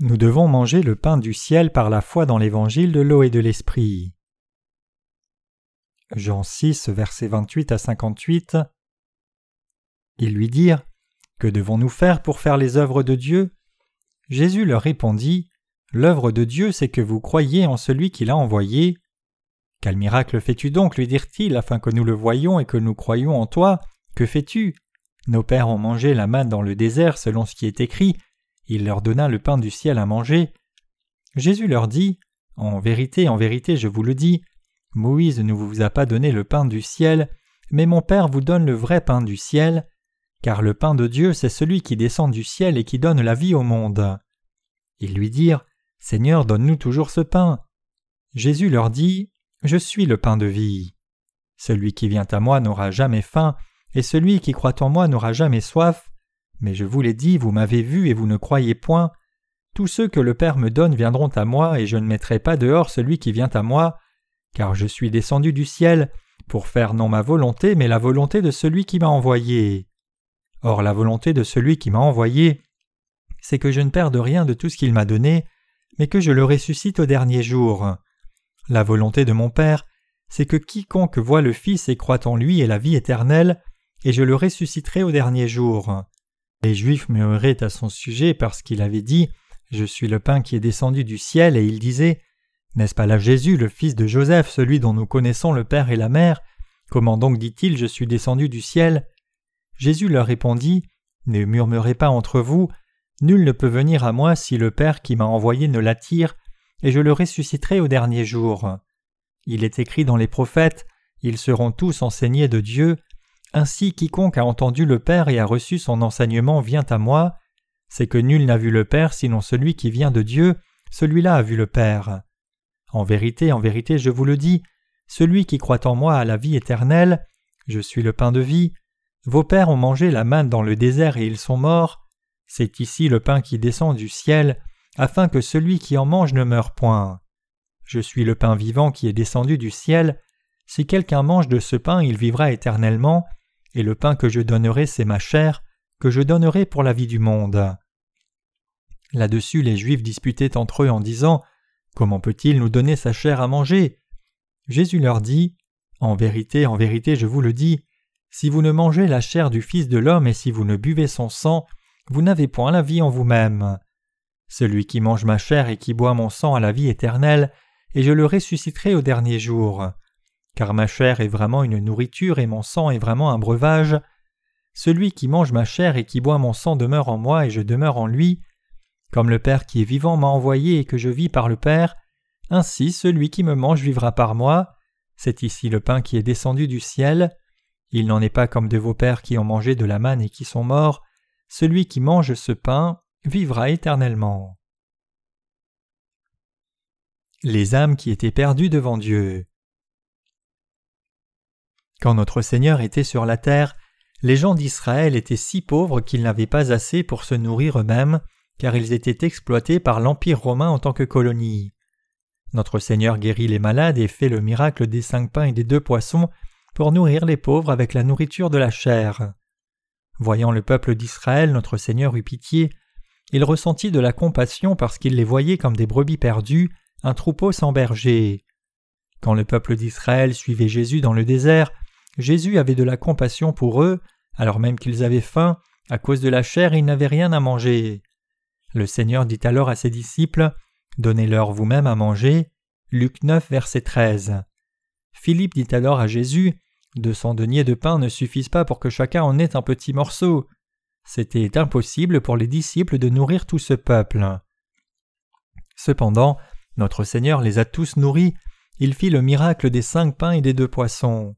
Nous devons manger le pain du ciel par la foi dans l'évangile de l'eau et de l'esprit. Jean 6, versets 28 à 58. Ils lui dirent Que devons-nous faire pour faire les œuvres de Dieu? Jésus leur répondit L'œuvre de Dieu, c'est que vous croyiez en celui qui l'a envoyé. Quel miracle fais-tu donc? lui dirent-ils, afin que nous le voyions et que nous croyions en toi Que fais-tu? Nos pères ont mangé la manne dans le désert selon ce qui est écrit il leur donna le pain du ciel à manger. Jésus leur dit En vérité, en vérité, je vous le dis, Moïse ne vous a pas donné le pain du ciel, mais mon Père vous donne le vrai pain du ciel, car le pain de Dieu, c'est celui qui descend du ciel et qui donne la vie au monde. Ils lui dirent Seigneur, donne-nous toujours ce pain. Jésus leur dit Je suis le pain de vie. Celui qui vient à moi n'aura jamais faim, et celui qui croit en moi n'aura jamais soif. Mais je vous l'ai dit, vous m'avez vu et vous ne croyez point. Tous ceux que le Père me donne viendront à moi, et je ne mettrai pas dehors celui qui vient à moi, car je suis descendu du ciel pour faire non ma volonté, mais la volonté de celui qui m'a envoyé. Or la volonté de celui qui m'a envoyé, c'est que je ne perde rien de tout ce qu'il m'a donné, mais que je le ressuscite au dernier jour. La volonté de mon Père, c'est que quiconque voit le Fils et croit en lui ait la vie éternelle, et je le ressusciterai au dernier jour. Les Juifs murmuraient à son sujet parce qu'il avait dit Je suis le pain qui est descendu du ciel, et il disait N'est-ce pas là Jésus, le fils de Joseph, celui dont nous connaissons le Père et la Mère? Comment donc dit-il Je suis descendu du ciel Jésus leur répondit Ne murmurez pas entre vous, nul ne peut venir à moi si le Père qui m'a envoyé ne l'attire, et je le ressusciterai au dernier jour. Il est écrit dans les prophètes Ils seront tous enseignés de Dieu, ainsi quiconque a entendu le Père et a reçu son enseignement vient à moi, c'est que nul n'a vu le Père sinon celui qui vient de Dieu, celui-là a vu le Père. En vérité, en vérité, je vous le dis, celui qui croit en moi a la vie éternelle, je suis le pain de vie, vos pères ont mangé la manne dans le désert et ils sont morts, c'est ici le pain qui descend du ciel, afin que celui qui en mange ne meure point. Je suis le pain vivant qui est descendu du ciel, si quelqu'un mange de ce pain il vivra éternellement, et le pain que je donnerai, c'est ma chair, que je donnerai pour la vie du monde. Là-dessus, les Juifs disputaient entre eux en disant Comment peut-il nous donner sa chair à manger? Jésus leur dit En vérité, en vérité, je vous le dis, si vous ne mangez la chair du Fils de l'homme et si vous ne buvez son sang, vous n'avez point la vie en vous-même. Celui qui mange ma chair et qui boit mon sang a la vie éternelle, et je le ressusciterai au dernier jour car ma chair est vraiment une nourriture et mon sang est vraiment un breuvage. Celui qui mange ma chair et qui boit mon sang demeure en moi et je demeure en lui. Comme le Père qui est vivant m'a envoyé et que je vis par le Père, ainsi celui qui me mange vivra par moi. C'est ici le pain qui est descendu du ciel. Il n'en est pas comme de vos pères qui ont mangé de la manne et qui sont morts. Celui qui mange ce pain vivra éternellement. Les âmes qui étaient perdues devant Dieu. Quand notre Seigneur était sur la terre, les gens d'Israël étaient si pauvres qu'ils n'avaient pas assez pour se nourrir eux-mêmes, car ils étaient exploités par l'Empire romain en tant que colonie. Notre Seigneur guérit les malades et fait le miracle des cinq pains et des deux poissons pour nourrir les pauvres avec la nourriture de la chair. Voyant le peuple d'Israël, notre Seigneur eut pitié, il ressentit de la compassion parce qu'il les voyait comme des brebis perdues, un troupeau sans berger. Quand le peuple d'Israël suivait Jésus dans le désert, Jésus avait de la compassion pour eux, alors même qu'ils avaient faim, à cause de la chair ils n'avaient rien à manger. Le Seigneur dit alors à ses disciples Donnez-leur vous-même à manger. Luc 9, verset 13. Philippe dit alors à Jésus Deux cents deniers de pain ne suffisent pas pour que chacun en ait un petit morceau. C'était impossible pour les disciples de nourrir tout ce peuple. Cependant, notre Seigneur les a tous nourris, il fit le miracle des cinq pains et des deux poissons.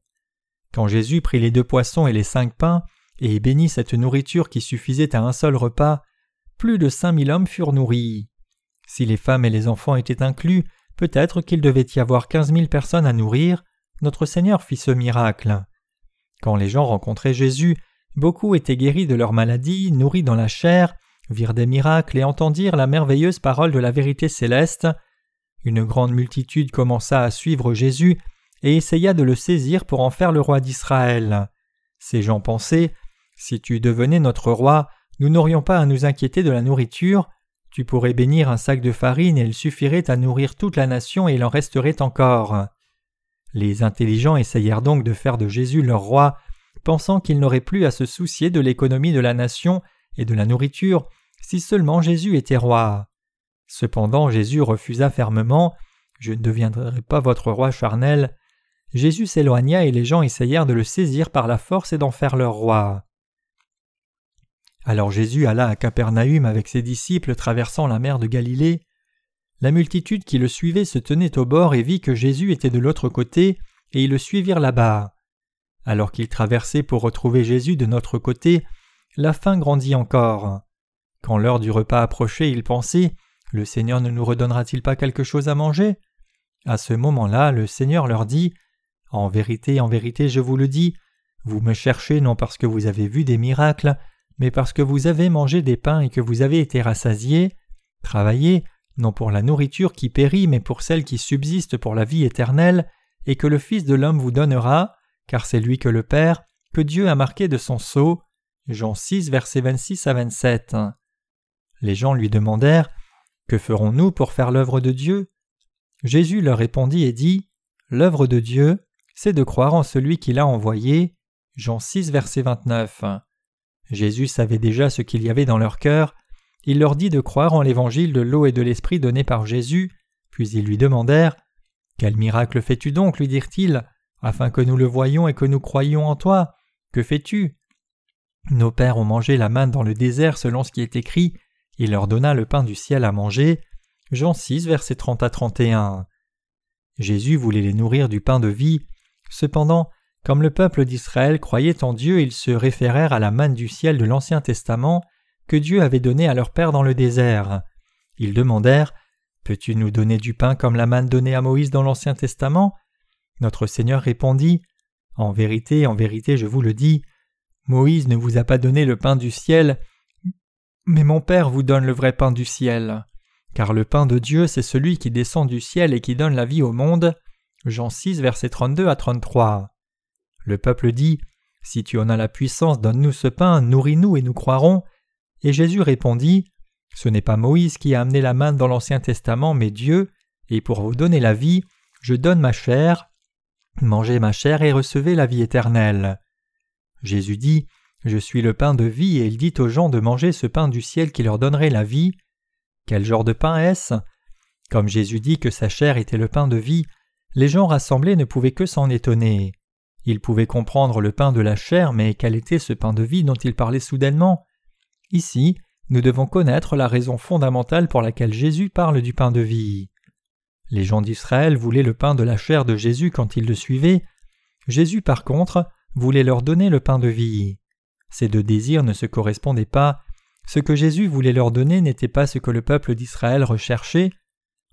Quand Jésus prit les deux poissons et les cinq pains, et bénit cette nourriture qui suffisait à un seul repas, plus de cinq mille hommes furent nourris. Si les femmes et les enfants étaient inclus, peut-être qu'il devait y avoir quinze mille personnes à nourrir, notre Seigneur fit ce miracle. Quand les gens rencontraient Jésus, beaucoup étaient guéris de leur maladie, nourris dans la chair, virent des miracles et entendirent la merveilleuse parole de la vérité céleste. Une grande multitude commença à suivre Jésus et essaya de le saisir pour en faire le roi d'Israël. Ces gens pensaient Si tu devenais notre roi, nous n'aurions pas à nous inquiéter de la nourriture, Tu pourrais bénir un sac de farine et il suffirait à nourrir toute la nation et il en resterait encore. Les intelligents essayèrent donc de faire de Jésus leur roi, pensant qu'ils n'auraient plus à se soucier de l'économie de la nation et de la nourriture si seulement Jésus était roi. Cependant Jésus refusa fermement Je ne deviendrai pas votre roi charnel. Jésus s'éloigna et les gens essayèrent de le saisir par la force et d'en faire leur roi. Alors Jésus alla à Capernaüm avec ses disciples traversant la mer de Galilée. La multitude qui le suivait se tenait au bord et vit que Jésus était de l'autre côté, et ils le suivirent là-bas. Alors qu'ils traversaient pour retrouver Jésus de notre côté, la faim grandit encore. Quand l'heure du repas approchait, ils pensaient Le Seigneur ne nous redonnera-t-il pas quelque chose à manger? À ce moment-là, le Seigneur leur dit En vérité, en vérité, je vous le dis, vous me cherchez non parce que vous avez vu des miracles, mais parce que vous avez mangé des pains et que vous avez été rassasiés. Travaillez, non pour la nourriture qui périt, mais pour celle qui subsiste pour la vie éternelle, et que le Fils de l'homme vous donnera, car c'est lui que le Père, que Dieu a marqué de son sceau. Jean 6, versets 26 à 27. Les gens lui demandèrent Que ferons-nous pour faire l'œuvre de Dieu? Jésus leur répondit et dit L'œuvre de Dieu, c'est de croire en celui qui l'a envoyé. Jean 6, verset 29. Jésus savait déjà ce qu'il y avait dans leur cœur, il leur dit de croire en l'évangile de l'eau et de l'esprit donné par Jésus, puis ils lui demandèrent Quel miracle fais-tu donc? lui dirent-ils, afin que nous le voyions et que nous croyions en toi Que fais-tu? Nos pères ont mangé la manne dans le désert selon ce qui est écrit, il leur donna le pain du ciel à manger. Jean 6, versets 30 à 31. Jésus voulait les nourrir du pain de vie, cependant, comme le peuple d'Israël croyait en Dieu, ils se référèrent à la manne du ciel de l'Ancien Testament, que Dieu avait donné à leur père dans le désert. Ils demandèrent Peux-tu nous donner du pain comme la manne donnée à Moïse dans l'Ancien Testament? Notre Seigneur répondit En vérité, en vérité, je vous le dis, Moïse ne vous a pas donné le pain du ciel, mais mon Père vous donne le vrai pain du ciel. Car le pain de Dieu, c'est celui qui descend du ciel et qui donne la vie au monde. Jean 6, versets 32 à 33. Le peuple dit Si tu en as la puissance, donne-nous ce pain, nourris-nous et nous croirons. Et Jésus répondit Ce n'est pas Moïse qui a amené la manne dans l'Ancien Testament, mais Dieu, et pour vous donner la vie, je donne ma chair. Mangez ma chair et recevez la vie éternelle. Jésus dit Je suis le pain de vie, et il dit aux gens de manger ce pain du ciel qui leur donnerait la vie. Quel genre de pain est-ce? Comme Jésus dit que sa chair était le pain de vie, les gens rassemblés ne pouvaient que s'en étonner. Ils pouvaient comprendre le pain de la chair, mais quel était ce pain de vie dont il parlait soudainement? Ici, nous devons connaître la raison fondamentale pour laquelle Jésus parle du pain de vie. Les gens d'Israël voulaient le pain de la chair de Jésus quand ils le suivaient. Jésus, par contre, voulait leur donner le pain de vie. Ces deux désirs ne se correspondaient pas. Ce que Jésus voulait leur donner n'était pas ce que le peuple d'Israël recherchait.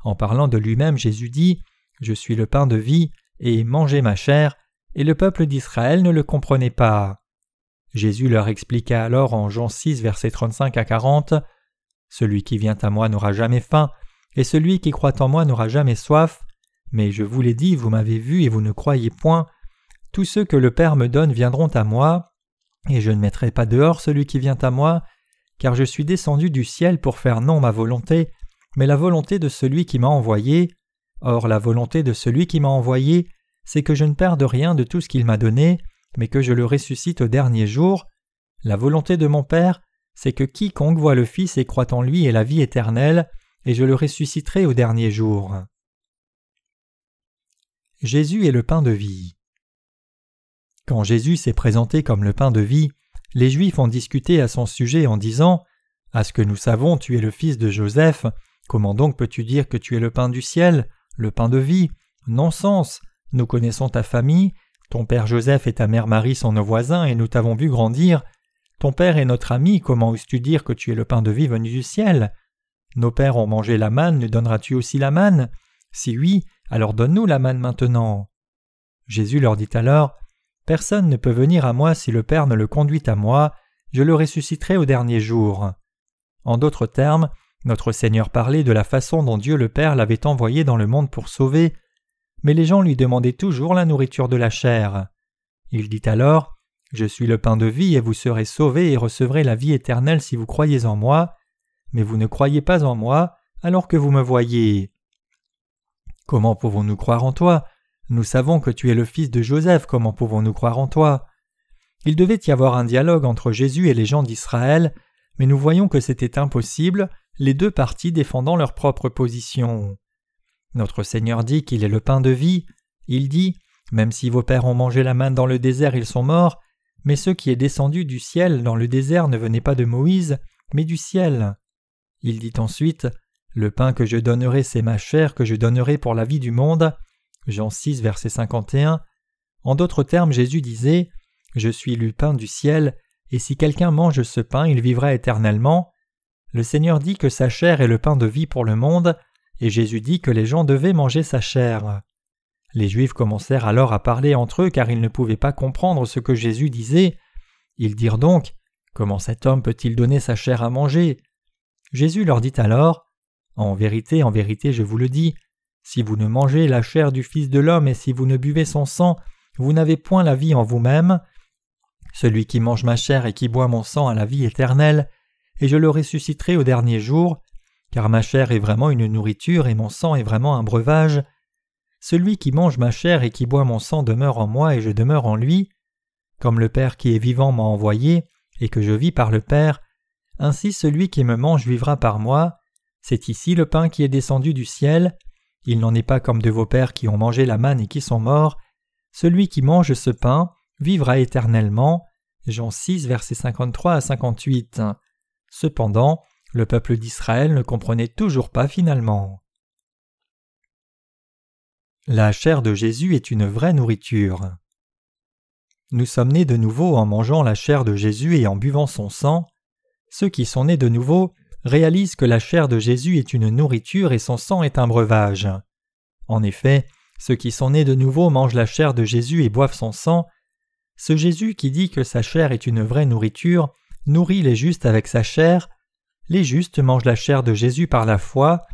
En parlant de lui-même, Jésus dit Je suis le pain de vie, et mangez ma chair, et le peuple d'Israël ne le comprenait pas. Jésus leur expliqua alors en Jean 6, versets 35 à 40 Celui qui vient à moi n'aura jamais faim, et celui qui croit en moi n'aura jamais soif. Mais je vous l'ai dit, vous m'avez vu et vous ne croyez point. Tous ceux que le Père me donne viendront à moi, et je ne mettrai pas dehors celui qui vient à moi, car je suis descendu du ciel pour faire non ma volonté, mais la volonté de celui qui m'a envoyé. Or la volonté de celui qui m'a envoyé, c'est que je ne perde rien de tout ce qu'il m'a donné, mais que je le ressuscite au dernier jour. La volonté de mon Père, c'est que quiconque voit le Fils et croit en lui ait la vie éternelle, et je le ressusciterai au dernier jour. Jésus est le pain de vie. Quand Jésus s'est présenté comme le pain de vie, les Juifs ont discuté à son sujet en disant À ce que nous savons, tu es le fils de Joseph, comment donc peux-tu dire que tu es le pain du ciel, le pain de vie. Non-sens Nous connaissons ta famille, ton père Joseph et ta mère Marie sont nos voisins et nous t'avons vu grandir. Ton père est notre ami, comment oses-tu dire que tu es le pain de vie venu du ciel? Nos pères ont mangé la manne, nous donneras-tu aussi la manne? Si oui, alors donne-nous la manne maintenant. Jésus leur dit alors Personne ne peut venir à moi si le Père ne le conduit à moi, je le ressusciterai au dernier jour. En d'autres termes, notre Seigneur parlait de la façon dont Dieu le Père l'avait envoyé dans le monde pour sauver, mais les gens lui demandaient toujours la nourriture de la chair. Il dit alors Je suis le pain de vie et vous serez sauvés et recevrez la vie éternelle si vous croyez en moi. mais vous ne croyez pas en moi, alors que vous me voyez. Comment pouvons-nous croire en toi? Nous savons que tu es le fils de Joseph, comment pouvons-nous croire en toi? Il devait y avoir un dialogue entre Jésus et les gens d'Israël, mais nous voyons que c'était impossible, les deux parties défendant leur propre position. Notre Seigneur dit qu'il est le pain de vie, il dit Même si vos pères ont mangé la manne dans le désert, ils sont morts, mais ce qui est descendu du ciel dans le désert ne venait pas de Moïse, mais du ciel. Il dit ensuite Le pain que je donnerai, c'est ma chair que je donnerai pour la vie du monde. Jean 6, verset 51. En d'autres termes, Jésus disait Je suis le pain du ciel, et si quelqu'un mange ce pain, il vivra éternellement. Le Seigneur dit que sa chair est le pain de vie pour le monde, et Jésus dit que les gens devaient manger sa chair. Les Juifs commencèrent alors à parler entre eux car ils ne pouvaient pas comprendre ce que Jésus disait. Ils dirent donc Comment cet homme peut-il donner sa chair à manger? Jésus leur dit alors En vérité, en vérité, je vous le dis, si vous ne mangez la chair du Fils de l'homme et si vous ne buvez son sang, vous n'avez point la vie en vous-même. Celui qui mange ma chair et qui boit mon sang a la vie éternelle, et je le ressusciterai au dernier jour, car ma chair est vraiment une nourriture et mon sang est vraiment un breuvage. Celui qui mange ma chair et qui boit mon sang demeure en moi et je demeure en lui. Comme le Père qui est vivant m'a envoyé, et que je vis par le Père, ainsi celui qui me mange vivra par moi. C'est ici le pain qui est descendu du ciel. Il n'en est pas comme de vos pères qui ont mangé la manne et qui sont morts. Celui qui mange ce pain vivra éternellement. Jean 6, versets 53 à 58. Cependant, le peuple d'Israël ne comprenait toujours pas finalement. La chair de Jésus est une vraie nourriture. Nous sommes nés de nouveau en mangeant la chair de Jésus et en buvant son sang. Ceux qui sont nés de nouveau réalisent que la chair de Jésus est une nourriture et son sang est un breuvage. En effet, ceux qui sont nés de nouveau mangent la chair de Jésus et boivent son sang. Ce Jésus qui dit que sa chair est une vraie nourriture nourrit les justes avec sa chair. Les justes mangent la chair de Jésus par la foi.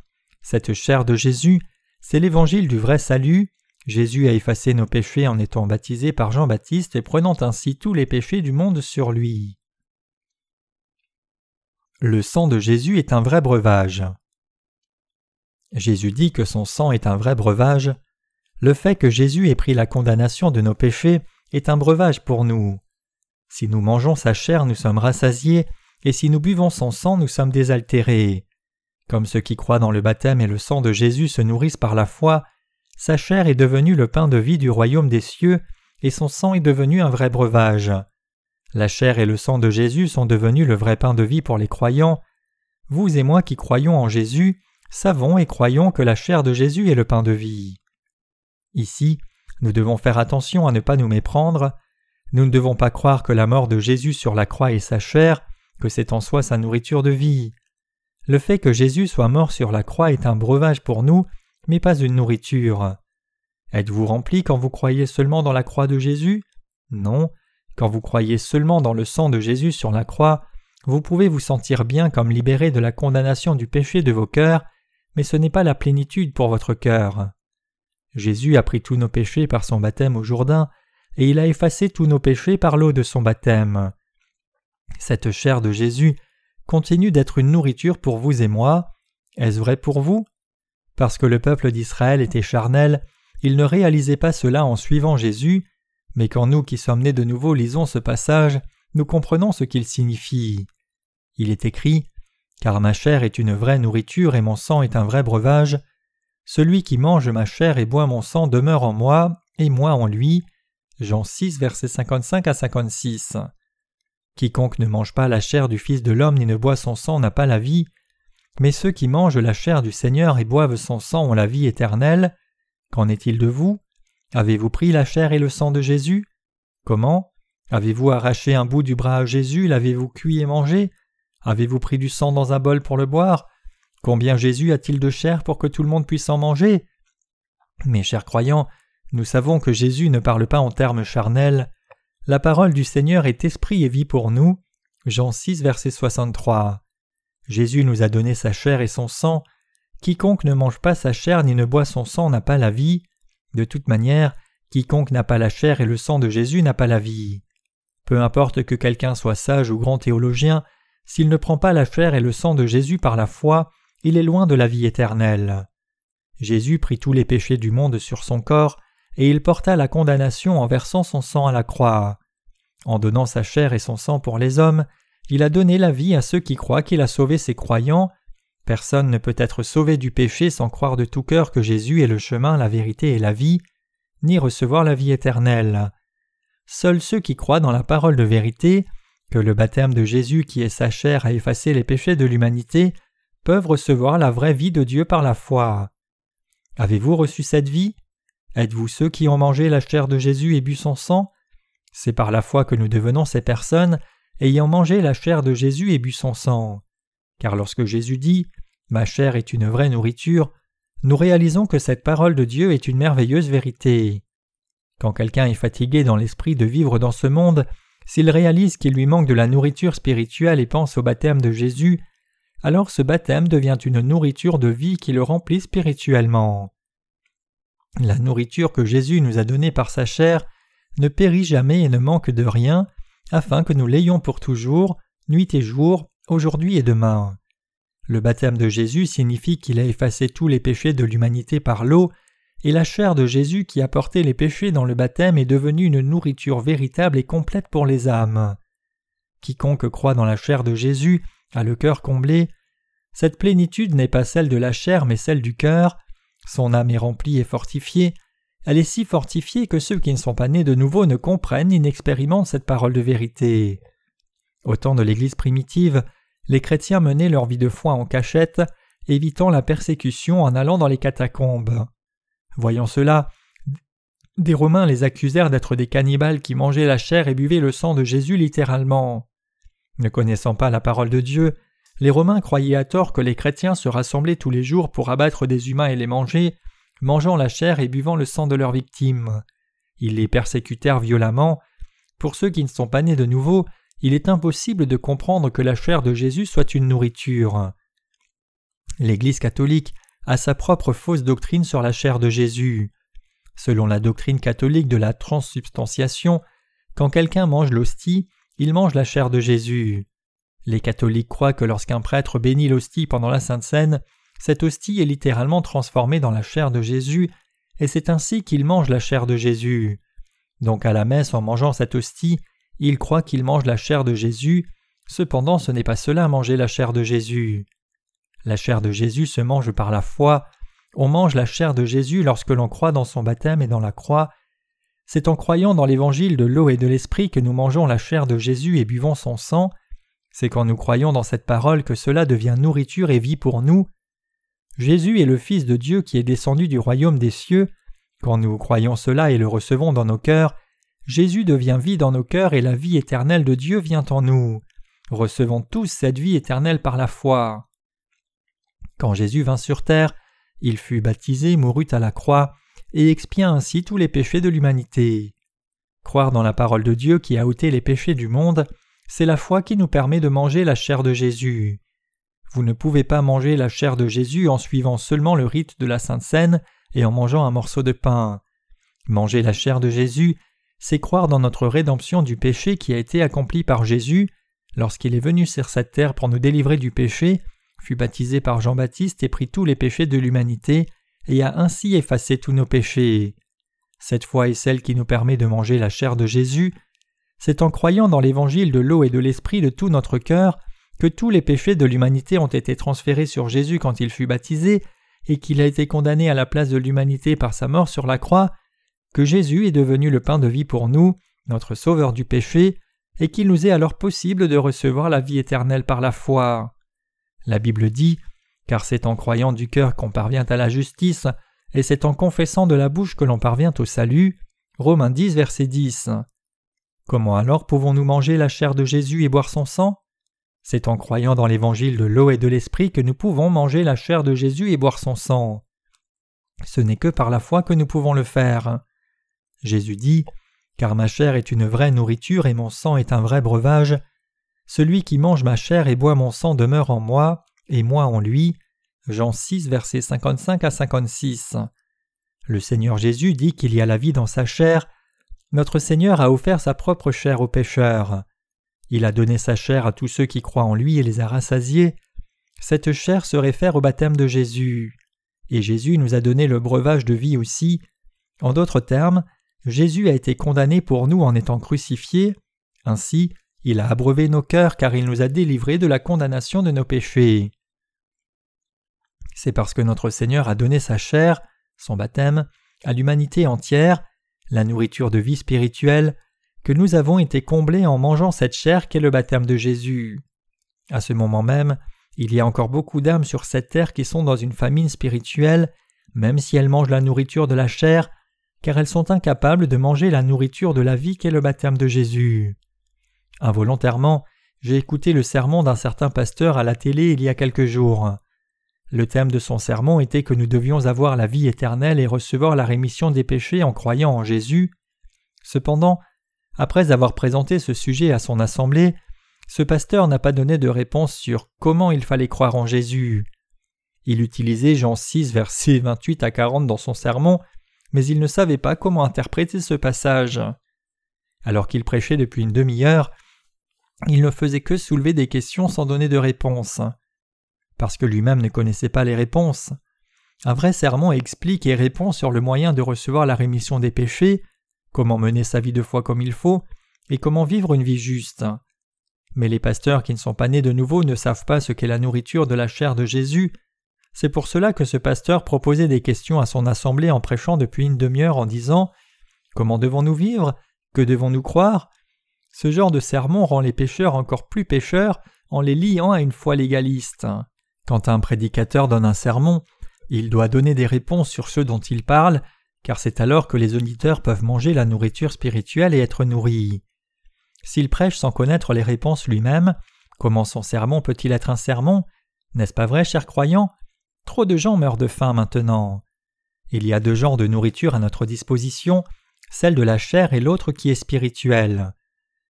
Cette chair de Jésus c'est l'évangile du vrai salut. Jésus a effacé nos péchés en étant baptisé par Jean-Baptiste et prenant ainsi tous les péchés du monde sur lui. Le sang de Jésus est un vrai breuvage. Jésus dit que son sang est un vrai breuvage. Le fait que Jésus ait pris la condamnation de nos péchés est un breuvage pour nous. Si nous mangeons sa chair, nous sommes rassasiés, et si nous buvons son sang, nous sommes désaltérés. Comme ceux qui croient dans le baptême et le sang de Jésus se nourrissent par la foi, sa chair est devenue le pain de vie du royaume des cieux, et son sang est devenu un vrai breuvage. La chair et le sang de Jésus sont devenus le vrai pain de vie pour les croyants. Vous et moi qui croyons en Jésus, savons et croyons que la chair de Jésus est le pain de vie. Ici, nous devons faire attention à ne pas nous méprendre. Nous ne devons pas croire que la mort de Jésus sur la croix est sa chair, que c'est en soi sa nourriture de vie. Le fait que Jésus soit mort sur la croix est un breuvage pour nous, mais pas une nourriture. Êtes-vous rempli quand vous croyez seulement dans la croix de Jésus? Non. Quand vous croyez seulement dans le sang de Jésus sur la croix, vous pouvez vous sentir bien comme libéré de la condamnation du péché de vos cœurs, mais ce n'est pas la plénitude pour votre cœur. Jésus a pris tous nos péchés par son baptême au Jourdain, et il a effacé tous nos péchés par l'eau de son baptême. Cette chair de Jésus continue d'être une nourriture pour vous et moi. Est-ce vrai pour vous? Parce que le peuple d'Israël était charnel, il ne réalisait pas cela en suivant Jésus, mais quand nous qui sommes nés de nouveau lisons ce passage, nous comprenons ce qu'il signifie. Il est écrit Car ma chair est une vraie nourriture et mon sang est un vrai breuvage. Celui qui mange ma chair et boit mon sang demeure en moi, et moi en lui. Jean 6, versets 55 à 56. Quiconque ne mange pas la chair du Fils de l'homme ni ne boit son sang n'a pas la vie, mais ceux qui mangent la chair du Seigneur et boivent son sang ont la vie éternelle. Qu'en est-il de vous? Avez-vous pris la chair et le sang de Jésus? Comment? Avez-vous arraché un bout du bras à Jésus? L'avez-vous cuit et mangé? Avez-vous pris du sang dans un bol pour le boire? Combien Jésus a-t-il de chair pour que tout le monde puisse en manger? Mes chers croyants, nous savons que Jésus ne parle pas en termes charnels, la parole du Seigneur est esprit et vie pour nous. Jean 6, verset 63. Jésus nous a donné sa chair et son sang. Quiconque ne mange pas sa chair ni ne boit son sang n'a pas la vie. De toute manière, quiconque n'a pas la chair et le sang de Jésus n'a pas la vie. Peu importe que quelqu'un soit sage ou grand théologien, s'il ne prend pas la chair et le sang de Jésus par la foi, il est loin de la vie éternelle. Jésus prit tous les péchés du monde sur son corps, et il porta la condamnation en versant son sang à la croix. En donnant sa chair et son sang pour les hommes, il a donné la vie à ceux qui croient qu'il a sauvé ses croyants. Personne ne peut être sauvé du péché sans croire de tout cœur que Jésus est le chemin, la vérité et la vie, ni recevoir la vie éternelle. Seuls ceux qui croient dans la parole de vérité, que le baptême de Jésus qui est sa chair a effacé les péchés de l'humanité, peuvent recevoir la vraie vie de Dieu par la foi. Avez-vous reçu cette vie? Êtes-vous ceux qui ont mangé la chair de Jésus et bu son sang? C'est par la foi que nous devenons ces personnes ayant mangé la chair de Jésus et bu son sang. Car lorsque Jésus dit Ma chair est une vraie nourriture, nous réalisons que cette parole de Dieu est une merveilleuse vérité. Quand quelqu'un est fatigué dans l'esprit de vivre dans ce monde, s'il réalise qu'il lui manque de la nourriture spirituelle et pense au baptême de Jésus, alors ce baptême devient une nourriture de vie qui le remplit spirituellement. La nourriture que Jésus nous a donnée par sa chair ne périt jamais et ne manque de rien, afin que nous l'ayons pour toujours, nuit et jour, aujourd'hui et demain. Le baptême de Jésus signifie qu'il a effacé tous les péchés de l'humanité par l'eau, et la chair de Jésus qui a porté les péchés dans le baptême est devenue une nourriture véritable et complète pour les âmes. Quiconque croit dans la chair de Jésus le cœur comblé. Cette plénitude n'est pas celle de la chair mais celle du cœur. Son âme est remplie et fortifiée. Elle est si fortifiée que ceux qui ne sont pas nés de nouveau ne comprennent ni n'expérimentent cette parole de vérité. Au temps de l'Église primitive, les chrétiens menaient leur vie de foi en cachette, évitant la persécution en allant dans les catacombes. Voyant cela, des Romains les accusèrent d'être des cannibales qui mangeaient la chair et buvaient le sang de Jésus littéralement. Ne connaissant pas la parole de Dieu, les Romains croyaient à tort que les chrétiens se rassemblaient tous les jours pour abattre des humains et les manger, mangeant la chair et buvant le sang de leurs victimes. Ils les persécutèrent violemment. Pour ceux qui ne sont pas nés de nouveau, il est impossible de comprendre que la chair de Jésus soit une nourriture. L'Église catholique a sa propre fausse doctrine sur la chair de Jésus. Selon la doctrine catholique de la transsubstantiation, quand quelqu'un mange l'hostie, il mange la chair de Jésus. Les catholiques croient que lorsqu'un prêtre bénit l'hostie pendant la Sainte Seine, cette hostie est littéralement transformée dans la chair de Jésus, et c'est ainsi qu'il mange la chair de Jésus. Donc à la messe, en mangeant cette hostie, il croit qu'il mange la chair de Jésus, cependant ce n'est pas cela manger la chair de Jésus. La chair de Jésus se mange par la foi. On mange la chair de Jésus lorsque l'on croit dans son baptême et dans la croix. C'est en croyant dans l'évangile de l'eau et de l'esprit que nous mangeons la chair de Jésus et buvons son sang. C'est quand nous croyons dans cette parole que cela devient nourriture et vie pour nous. Jésus est le Fils de Dieu qui est descendu du royaume des cieux. Quand nous croyons cela et le recevons dans nos cœurs, Jésus devient vie dans nos cœurs et la vie éternelle de Dieu vient en nous. Recevons tous cette vie éternelle par la foi. Quand Jésus vint sur terre, il fut baptisé, mourut à la croix, et expia ainsi tous les péchés de l'humanité. Croire dans la parole de Dieu qui a ôté les péchés du monde, c'est la foi qui nous permet de manger la chair de Jésus. Vous ne pouvez pas manger la chair de Jésus en suivant seulement le rite de la Sainte Seine et en mangeant un morceau de pain. Manger la chair de Jésus, c'est croire dans notre rédemption du péché qui a été accompli par Jésus lorsqu'il est venu sur cette terre pour nous délivrer du péché fut baptisé par Jean-Baptiste et prit tous les péchés de l'humanité, et a ainsi effacé tous nos péchés. Cette foi est celle qui nous permet de manger la chair de Jésus. C'est en croyant dans l'évangile de l'eau et de l'esprit de tout notre cœur que tous les péchés de l'humanité ont été transférés sur Jésus quand il fut baptisé, et qu'il a été condamné à la place de l'humanité par sa mort sur la croix, que Jésus est devenu le pain de vie pour nous, notre sauveur du péché, et qu'il nous est alors possible de recevoir la vie éternelle par la foi. La Bible dit Car c'est en croyant du cœur qu'on parvient à la justice, et c'est en confessant de la bouche que l'on parvient au salut. Romains 10, verset 10. Comment alors pouvons-nous manger la chair de Jésus et boire son sang? C'est en croyant dans l'évangile de l'eau et de l'esprit que nous pouvons manger la chair de Jésus et boire son sang. Ce n'est que par la foi que nous pouvons le faire. Jésus dit Car ma chair est une vraie nourriture et mon sang est un vrai breuvage. Celui qui mange ma chair et boit mon sang demeure en moi, et moi en lui. Jean 6, versets 55 à 56. Le Seigneur Jésus dit qu'il y a la vie dans sa chair. Notre Seigneur a offert sa propre chair aux pécheurs. Il a donné sa chair à tous ceux qui croient en lui et les a rassasiés. Cette chair se réfère au baptême de Jésus. Et Jésus nous a donné le breuvage de vie aussi. En d'autres termes, Jésus a été condamné pour nous en étant crucifié. Ainsi, il a abreuvé nos cœurs car il nous a délivrés de la condamnation de nos péchés. C'est parce que notre Seigneur a donné sa chair, son baptême, à l'humanité entière, la nourriture de vie spirituelle, que nous avons été comblés en mangeant cette chair qu'est le baptême de Jésus. À ce moment même, il y a encore beaucoup d'âmes sur cette terre qui sont dans une famine spirituelle, même si elles mangent la nourriture de la chair, car elles sont incapables de manger la nourriture de la vie qu'est le baptême de Jésus. Involontairement, j'ai écouté le sermon d'un certain pasteur à la télé il y a quelques jours. Le thème de son sermon était que nous devions avoir la vie éternelle et recevoir la rémission des péchés en croyant en Jésus. Cependant, après avoir présenté ce sujet à son assemblée, ce pasteur n'a pas donné de réponse sur comment il fallait croire en Jésus. Il utilisait Jean 6, versets 28 à 40 dans son sermon, mais il ne savait pas comment interpréter ce passage. Alors qu'il prêchait depuis une demi-heure, il ne faisait que soulever des questions sans donner de réponse parce que lui-même ne connaissait pas les réponses. Un vrai sermon explique et répond sur le moyen de recevoir la rémission des péchés, comment mener sa vie de foi comme il faut, et comment vivre une vie juste. Mais les pasteurs qui ne sont pas nés de nouveau ne savent pas ce qu'est la nourriture de la chair de Jésus. C'est pour cela que ce pasteur proposait des questions à son assemblée en prêchant depuis une demi-heure en disant Comment devons-nous vivre? Que devons-nous croire? Ce genre de sermon rend les pécheurs encore plus pécheurs en les liant à une foi légaliste. Quand un prédicateur donne un sermon, il doit donner des réponses sur ce dont il parle, car c'est alors que les auditeurs peuvent manger la nourriture spirituelle et être nourris. S'il prêche sans connaître les réponses lui-même, comment son sermon peut-il être un sermon? N'est-ce pas vrai, chers croyants? Trop de gens meurent de faim maintenant. Il y a deux genres de nourriture à notre disposition, celle de la chair et l'autre qui est spirituelle.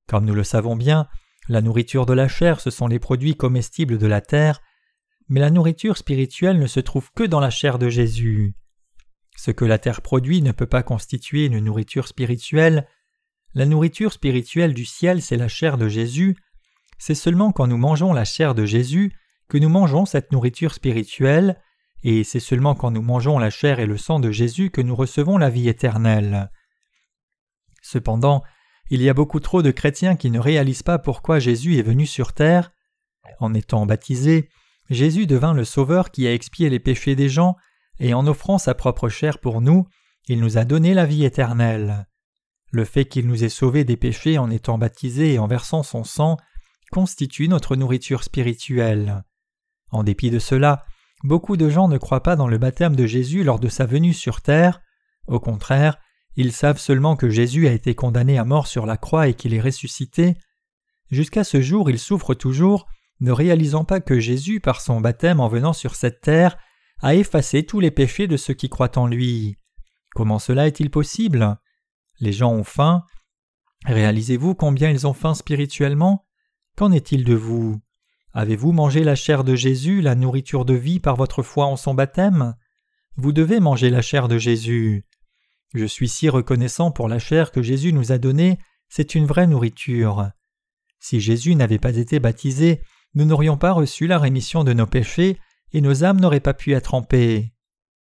Comme nous le savons bien, la nourriture de la chair ce sont les produits comestibles de la terre, mais la nourriture spirituelle ne se trouve que dans la chair de Jésus. Ce que la terre produit ne peut pas constituer une nourriture spirituelle. La nourriture spirituelle du ciel, c'est la chair de Jésus. C'est seulement quand nous mangeons la chair de Jésus que nous mangeons cette nourriture spirituelle, et c'est seulement quand nous mangeons la chair et le sang de Jésus que nous recevons la vie éternelle. Cependant, il y a beaucoup trop de chrétiens qui ne réalisent pas pourquoi Jésus est venu sur terre. En étant baptisé, Jésus devint le Sauveur qui a expié les péchés des gens, et en offrant sa propre chair pour nous, il nous a donné la vie éternelle. Le fait qu'il nous ait sauvés des péchés en étant baptisés et en versant son sang constitue notre nourriture spirituelle. En dépit de cela, beaucoup de gens ne croient pas dans le baptême de Jésus lors de sa venue sur terre. Au contraire, ils savent seulement que Jésus a été condamné à mort sur la croix et qu'il est ressuscité. Jusqu'à ce jour, ils souffrent toujours ne réalisant pas que Jésus, par son baptême en venant sur cette terre, a effacé tous les péchés de ceux qui croient en lui. Comment cela est-il possible? Les gens ont faim. Réalisez-vous combien ils ont faim spirituellement? Qu'en est-il de vous? Avez-vous mangé la chair de Jésus, la nourriture de vie par votre foi en son baptême? Vous devez manger la chair de Jésus. Je suis si reconnaissant pour la chair que Jésus nous a donnée, c'est une vraie nourriture. Si Jésus n'avait pas été baptisé, nous n'aurions pas reçu la rémission de nos péchés et nos âmes n'auraient pas pu être en paix.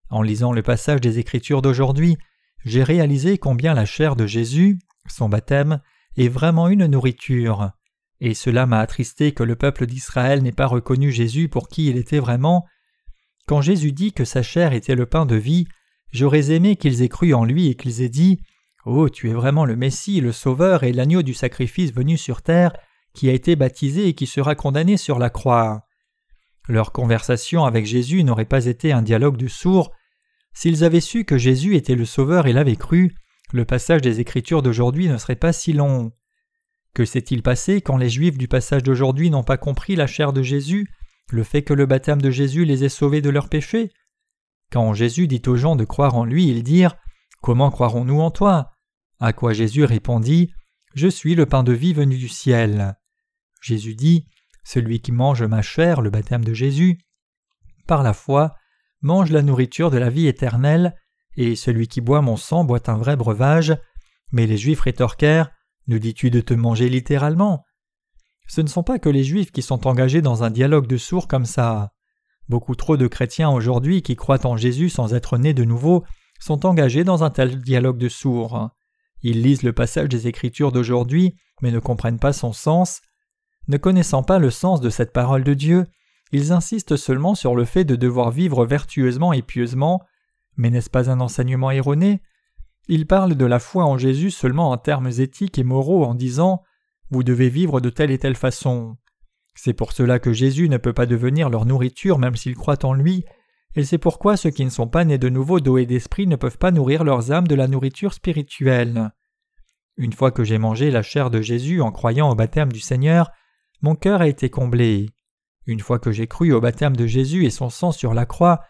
En lisant le passage des Écritures d'aujourd'hui, j'ai réalisé combien la chair de Jésus, son baptême, est vraiment une nourriture, et cela m'a attristé que le peuple d'Israël n'ait pas reconnu Jésus pour qui il était vraiment. Quand Jésus dit que sa chair était le pain de vie, j'aurais aimé qu'ils aient cru en lui et qu'ils aient dit Oh, tu es vraiment le Messie, le Sauveur et l'agneau du sacrifice venu sur terre, qui a été baptisé et qui sera condamné sur la croix. Leur conversation avec Jésus n'aurait pas été un dialogue de sourds. S'ils avaient su que Jésus était le Sauveur et l'avaient cru, le passage des Écritures d'aujourd'hui ne serait pas si long. Que s'est-il passé quand les Juifs du passage d'aujourd'hui n'ont pas compris la chair de Jésus, le fait que le baptême de Jésus les ait sauvés de leurs péchés? Quand Jésus dit aux gens de croire en lui, ils dirent Comment croirons-nous en toi? À quoi Jésus répondit Je suis le pain de vie venu du ciel. Jésus dit Celui qui mange ma chair, le baptême de Jésus, par la foi, mange la nourriture de la vie éternelle, et celui qui boit mon sang boit un vrai breuvage. Mais les Juifs rétorquèrent Nous dis-tu de te manger littéralement? Ce ne sont pas que les Juifs qui sont engagés dans un dialogue de sourds comme ça. Beaucoup trop de chrétiens aujourd'hui qui croient en Jésus sans être nés de nouveau sont engagés dans un tel dialogue de sourds. Ils lisent le passage des Écritures d'aujourd'hui, mais ne comprennent pas son sens. Ne connaissant pas le sens de cette parole de Dieu, ils insistent seulement sur le fait de devoir vivre vertueusement et pieusement, mais n'est-ce pas un enseignement erroné? Ils parlent de la foi en Jésus seulement en termes éthiques et moraux en disant Vous devez vivre de telle et telle façon. C'est pour cela que Jésus ne peut pas devenir leur nourriture même s'ils croient en lui, et c'est pourquoi ceux qui ne sont pas nés de nouveau d'eau d'esprit ne peuvent pas nourrir leurs âmes de la nourriture spirituelle. Une fois que j'ai mangé la chair de Jésus en croyant au baptême du Seigneur, mon cœur a été comblé. Une fois que j'ai cru au baptême de Jésus et son sang sur la croix,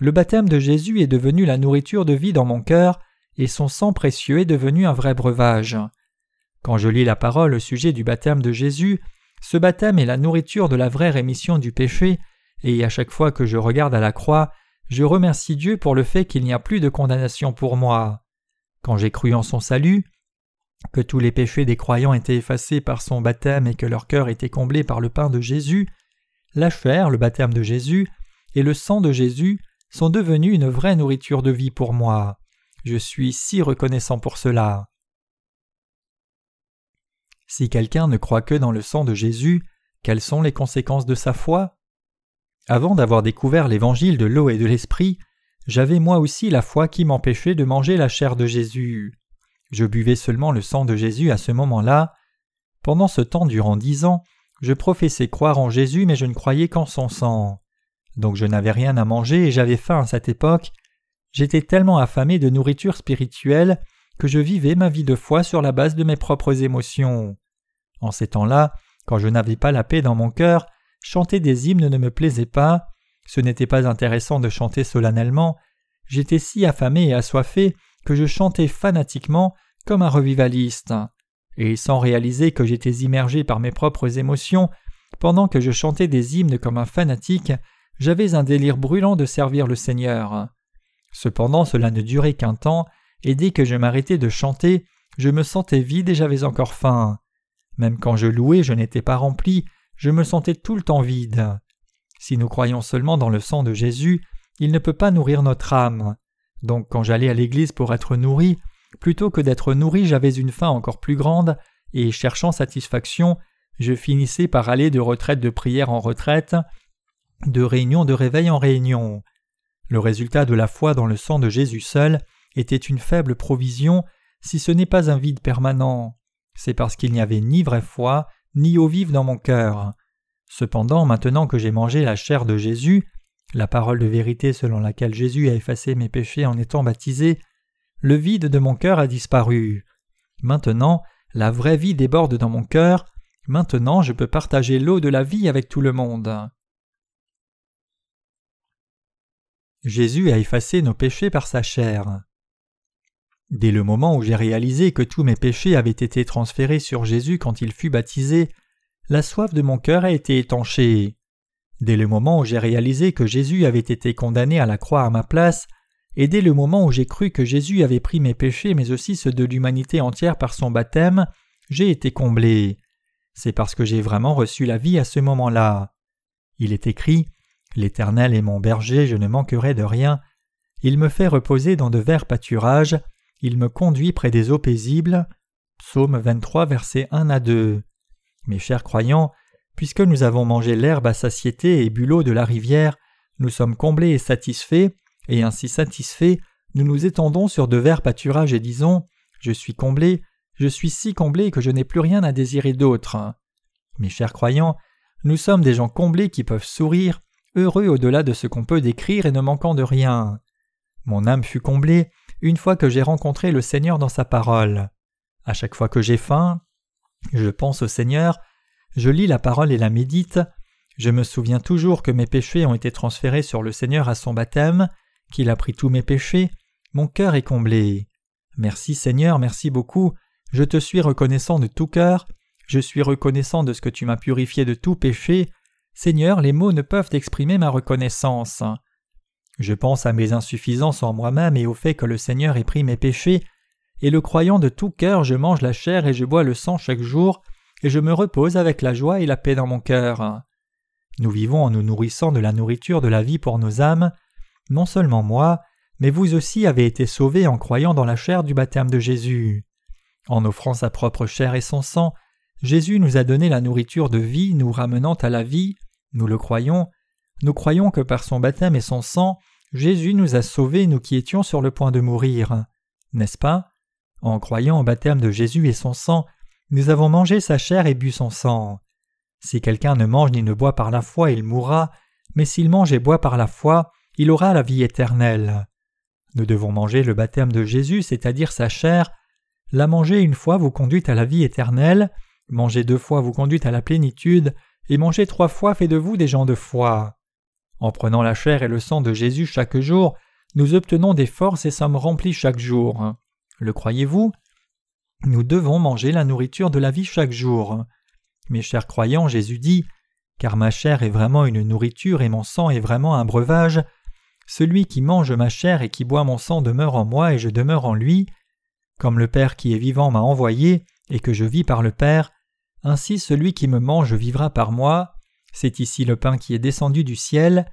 le baptême de Jésus est devenu la nourriture de vie dans mon cœur, et son sang précieux est devenu un vrai breuvage. Quand je lis la parole au sujet du baptême de Jésus, ce baptême est la nourriture de la vraie rémission du péché, et à chaque fois que je regarde à la croix, je remercie Dieu pour le fait qu'il n'y a plus de condamnation pour moi. Quand j'ai cru en son salut, que tous les péchés des croyants étaient effacés par son baptême et que leur cœur était comblé par le pain de Jésus, la chair, le baptême de Jésus, et le sang de Jésus sont devenus une vraie nourriture de vie pour moi. Je suis si reconnaissant pour cela. Si quelqu'un ne croit que dans le sang de Jésus, quelles sont les conséquences de sa foi? Avant d'avoir découvert l'évangile de l'eau et de l'esprit, j'avais moi aussi la foi qui m'empêchait de manger la chair de Jésus. Je buvais seulement le sang de Jésus à ce moment-là. Pendant ce temps, durant dix ans, je professais croire en Jésus, mais je ne croyais qu'en son sang. Donc je n'avais rien à manger et j'avais faim à cette époque. J'étais tellement affamé de nourriture spirituelle que je vivais ma vie de foi sur la base de mes propres émotions. En ces temps-là, quand je n'avais pas la paix dans mon cœur, chanter des hymnes ne me plaisait pas, ce n'était pas intéressant de chanter solennellement, j'étais si affamé et assoiffé que je chantais fanatiquement comme un revivaliste et sans réaliser que j'étais immergé par mes propres émotions, pendant que je chantais des hymnes comme un fanatique, j'avais un délire brûlant de servir le Seigneur. Cependant cela ne durait qu'un temps, et dès que je m'arrêtais de chanter, je me sentais vide et j'avais encore faim. Même quand je louais, je n'étais pas rempli, je me sentais tout le temps vide. Si nous croyons seulement dans le sang de Jésus, il ne peut pas nourrir notre âme. Donc quand j'allais à l'église pour être nourri, Plutôt que d'être nourri, j'avais une faim encore plus grande, et cherchant satisfaction, je finissais par aller de retraite de prière en retraite, de réunion de réveil en réunion. Le résultat de la foi dans le sang de Jésus seul était une faible provision, si ce n'est pas un vide permanent. C'est parce qu'il n'y avait ni vraie foi, ni eau vive dans mon cœur. Cependant, maintenant que j'ai mangé la chair de Jésus, la parole de vérité selon laquelle Jésus a effacé mes péchés en étant baptisé, le vide de mon cœur a disparu. Maintenant, la vraie vie déborde dans mon cœur, maintenant je peux partager l'eau de la vie avec tout le monde. Jésus a effacé nos péchés par sa chair. Dès le moment où j'ai réalisé que tous mes péchés avaient été transférés sur Jésus quand il fut baptisé, la soif de mon cœur a été étanchée. Dès le moment où j'ai réalisé que Jésus avait été condamné à la croix à ma place, et dès le moment où j'ai cru que Jésus avait pris mes péchés mais aussi ceux de l'humanité entière par son baptême, j'ai été comblé. C'est parce que j'ai vraiment reçu la vie à ce moment-là. Il est écrit L'Éternel est mon berger, je ne manquerai de rien. Il me fait reposer dans de verts pâturages, il me conduit près des eaux paisibles. Psaume 23, versets 1 à 2. Mes chers croyants, puisque nous avons mangé l'herbe à satiété et bu l'eau de la rivière, nous sommes comblés et satisfaits, et ainsi satisfaits, nous nous étendons sur de verts pâturages et disons Je suis comblé, je suis si comblé que je n'ai plus rien à désirer d'autre. Mes chers croyants, nous sommes des gens comblés qui peuvent sourire, heureux au-delà de ce qu'on peut décrire et ne manquant de rien. Mon âme fut comblée une fois que j'ai rencontré le Seigneur dans sa parole. À chaque fois que j'ai faim, je pense au Seigneur, je lis la parole et la médite, je me souviens toujours que mes péchés ont été transférés sur le Seigneur à son baptême, qu'il a pris tous mes péchés, mon cœur est comblé. Merci Seigneur, merci beaucoup, je te suis reconnaissant de tout cœur, je suis reconnaissant de ce que tu m'as purifié de tout péché. Seigneur, les mots ne peuvent exprimer ma reconnaissance. Je pense à mes insuffisances en moi-même et au fait que le Seigneur ait pris mes péchés, et le croyant de tout cœur, je mange la chair et je bois le sang chaque jour, et je me repose avec la joie et la paix dans mon cœur. Nous vivons en nous nourrissant de la nourriture de la vie pour nos âmes. Non seulement moi, mais vous aussi avez été sauvés en croyant dans la chair du baptême de Jésus. En offrant sa propre chair et son sang, Jésus nous a donné la nourriture de vie nous ramenant à la vie, nous le croyons, nous croyons que par son baptême et son sang, Jésus nous a sauvés nous qui étions sur le point de mourir. N'est-ce pas? En croyant au baptême de Jésus et son sang, nous avons mangé sa chair et bu son sang. Si quelqu'un ne mange ni ne boit par la foi, il mourra, mais s'il mange et boit par la foi, il aura la vie éternelle. Nous devons manger le baptême de Jésus, c'est-à-dire sa chair. La manger une fois vous conduit à la vie éternelle, manger deux fois vous conduit à la plénitude, et manger trois fois fait de vous des gens de foi. En prenant la chair et le sang de Jésus chaque jour, nous obtenons des forces et sommes remplis chaque jour. Le croyez-vous? Nous devons manger la nourriture de la vie chaque jour. Mes chers croyants, Jésus dit Car ma chair est vraiment une nourriture et mon sang est vraiment un breuvage. Celui qui mange ma chair et qui boit mon sang demeure en moi et je demeure en lui. Comme le Père qui est vivant m'a envoyé et que je vis par le Père, ainsi celui qui me mange vivra par moi. C'est ici le pain qui est descendu du ciel.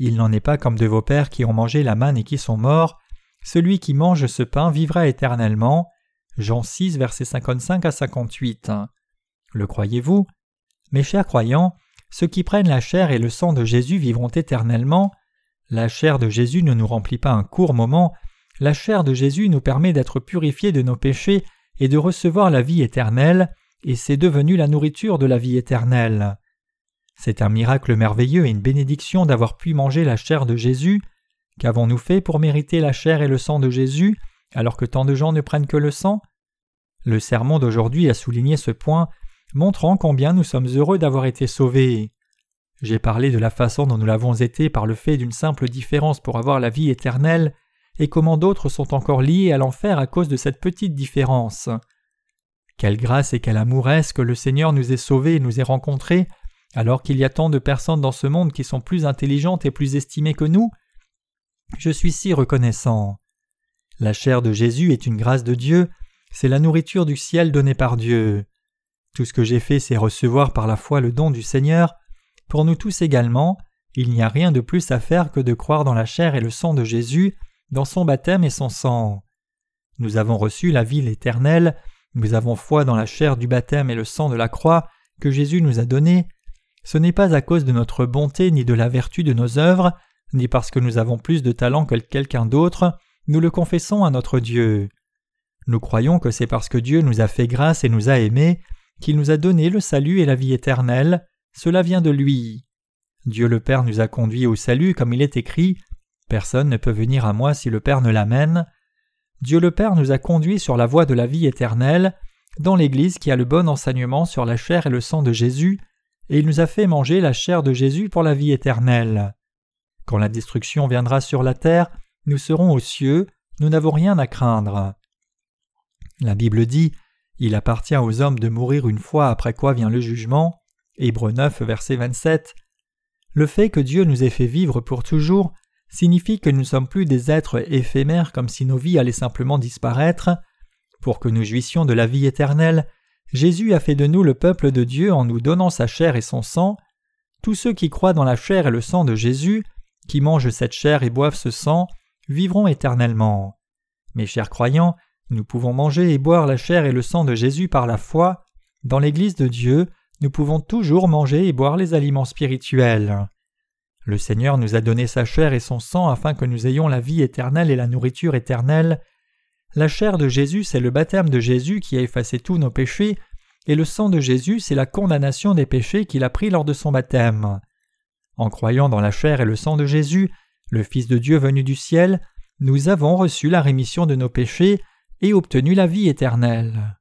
Il n'en est pas comme de vos pères qui ont mangé la manne et qui sont morts. Celui qui mange ce pain vivra éternellement. Jean 6, versets 55 à 58. Le croyez-vous? Mes chers croyants, ceux qui prennent la chair et le sang de Jésus vivront éternellement. La chair de Jésus ne nous remplit pas un court moment, la chair de Jésus nous permet d'être purifiés de nos péchés et de recevoir la vie éternelle, et c'est devenu la nourriture de la vie éternelle. C'est un miracle merveilleux et une bénédiction d'avoir pu manger la chair de Jésus. Qu'avons-nous fait pour mériter la chair et le sang de Jésus, alors que tant de gens ne prennent que le sang? Le sermon d'aujourd'hui a souligné ce point, montrant combien nous sommes heureux d'avoir été sauvés. J'ai parlé de la façon dont nous l'avons été par le fait d'une simple différence pour avoir la vie éternelle, et comment d'autres sont encore liés à l'enfer à cause de cette petite différence. Quelle grâce et quel amour que le Seigneur nous ait sauvés et nous ait rencontrés alors qu'il y a tant de personnes dans ce monde qui sont plus intelligentes et plus estimées que nous Je suis si reconnaissant. La chair de Jésus est une grâce de Dieu, c'est la nourriture du ciel donnée par Dieu. Tout ce que j'ai fait, c'est recevoir par la foi le don du Seigneur. Pour nous tous également, il n'y a rien de plus à faire que de croire dans la chair et le sang de Jésus, dans son baptême et son sang. Nous avons reçu la vie éternelle, nous avons foi dans la chair du baptême et le sang de la croix que Jésus nous a donné, ce n'est pas à cause de notre bonté ni de la vertu de nos œuvres, ni parce que nous avons plus de talent que quelqu'un d'autre, nous le confessons à notre Dieu. Nous croyons que c'est parce que Dieu nous a fait grâce et nous a aimés, qu'il nous a donné le salut et la vie éternelle, cela vient de lui. Dieu le Père nous a conduits au salut comme il est écrit Personne ne peut venir à moi si le Père ne l'amène. Dieu le Père nous a conduits sur la voie de la vie éternelle, dans l'Église qui a le bon enseignement sur la chair et le sang de Jésus, et il nous a fait manger la chair de Jésus pour la vie éternelle. Quand la destruction viendra sur la terre, nous serons aux cieux, nous n'avons rien à craindre. La Bible dit Il appartient aux hommes de mourir une fois après quoi vient le jugement. Hébreux 9, verset 27. Le fait que Dieu nous ait fait vivre pour toujours signifie que nous ne sommes plus des êtres éphémères comme si nos vies allaient simplement disparaître. Pour que nous jouissions de la vie éternelle, Jésus a fait de nous le peuple de Dieu en nous donnant sa chair et son sang. Tous ceux qui croient dans la chair et le sang de Jésus, qui mangent cette chair et boivent ce sang, vivront éternellement. Mes chers croyants, nous pouvons manger et boire la chair et le sang de Jésus par la foi. Dans l'Église de Dieu, nous pouvons toujours manger et boire les aliments spirituels. Le Seigneur nous a donné sa chair et son sang afin que nous ayons la vie éternelle et la nourriture éternelle. La chair de Jésus, c'est le baptême de Jésus qui a effacé tous nos péchés, et le sang de Jésus, c'est la condamnation des péchés qu'il a pris lors de son baptême. En croyant dans la chair et le sang de Jésus, le Fils de Dieu venu du ciel, nous avons reçu la rémission de nos péchés et obtenu la vie éternelle.